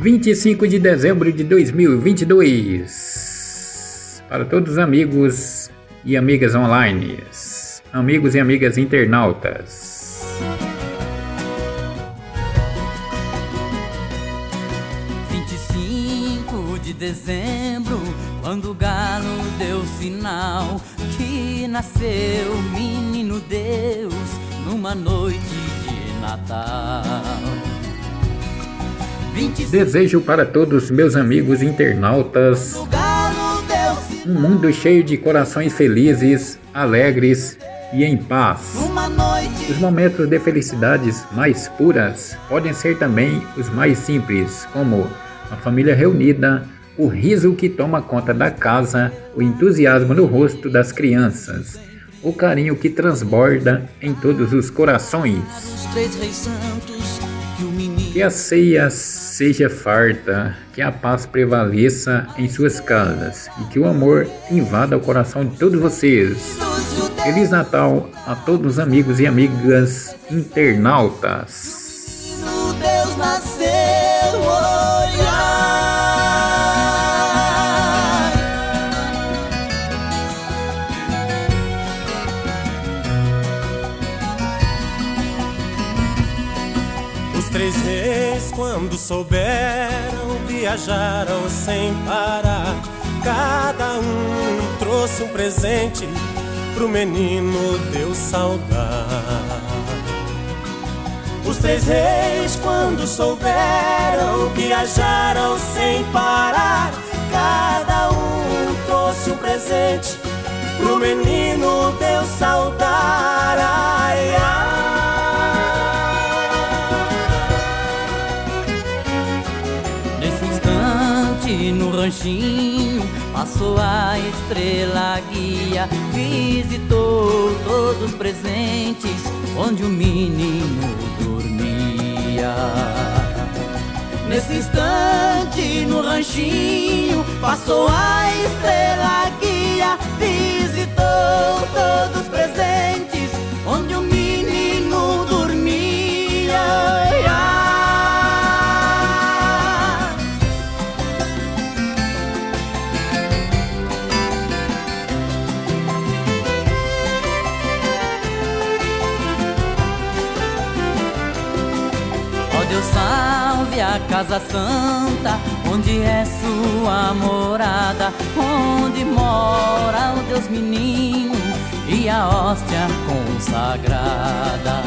25 de dezembro de 2022. Para todos os amigos e amigas online, amigos e amigas internautas. de dezembro, quando o galo deu sinal que nasceu o menino Deus numa noite de Natal. Desejo para todos meus amigos internautas um mundo cheio de corações felizes, alegres e em paz. Os momentos de felicidades mais puras podem ser também os mais simples, como a família reunida, o riso que toma conta da casa, o entusiasmo no rosto das crianças, o carinho que transborda em todos os corações. Que a ceia seja farta, que a paz prevaleça em suas casas e que o amor invada o coração de todos vocês. Feliz Natal a todos os amigos e amigas internautas. Três reis, quando souberam, viajaram sem parar. Cada um trouxe um presente pro menino Deus saudar. Os três reis, quando souberam, viajaram sem parar. Cada um trouxe um presente pro menino no ranchinho passou a estrela guia, visitou todos os presentes onde o menino dormia. Nesse instante no ranchinho passou a estrela salve a casa santa, onde é sua morada, onde mora o Deus menino e a hóstia consagrada.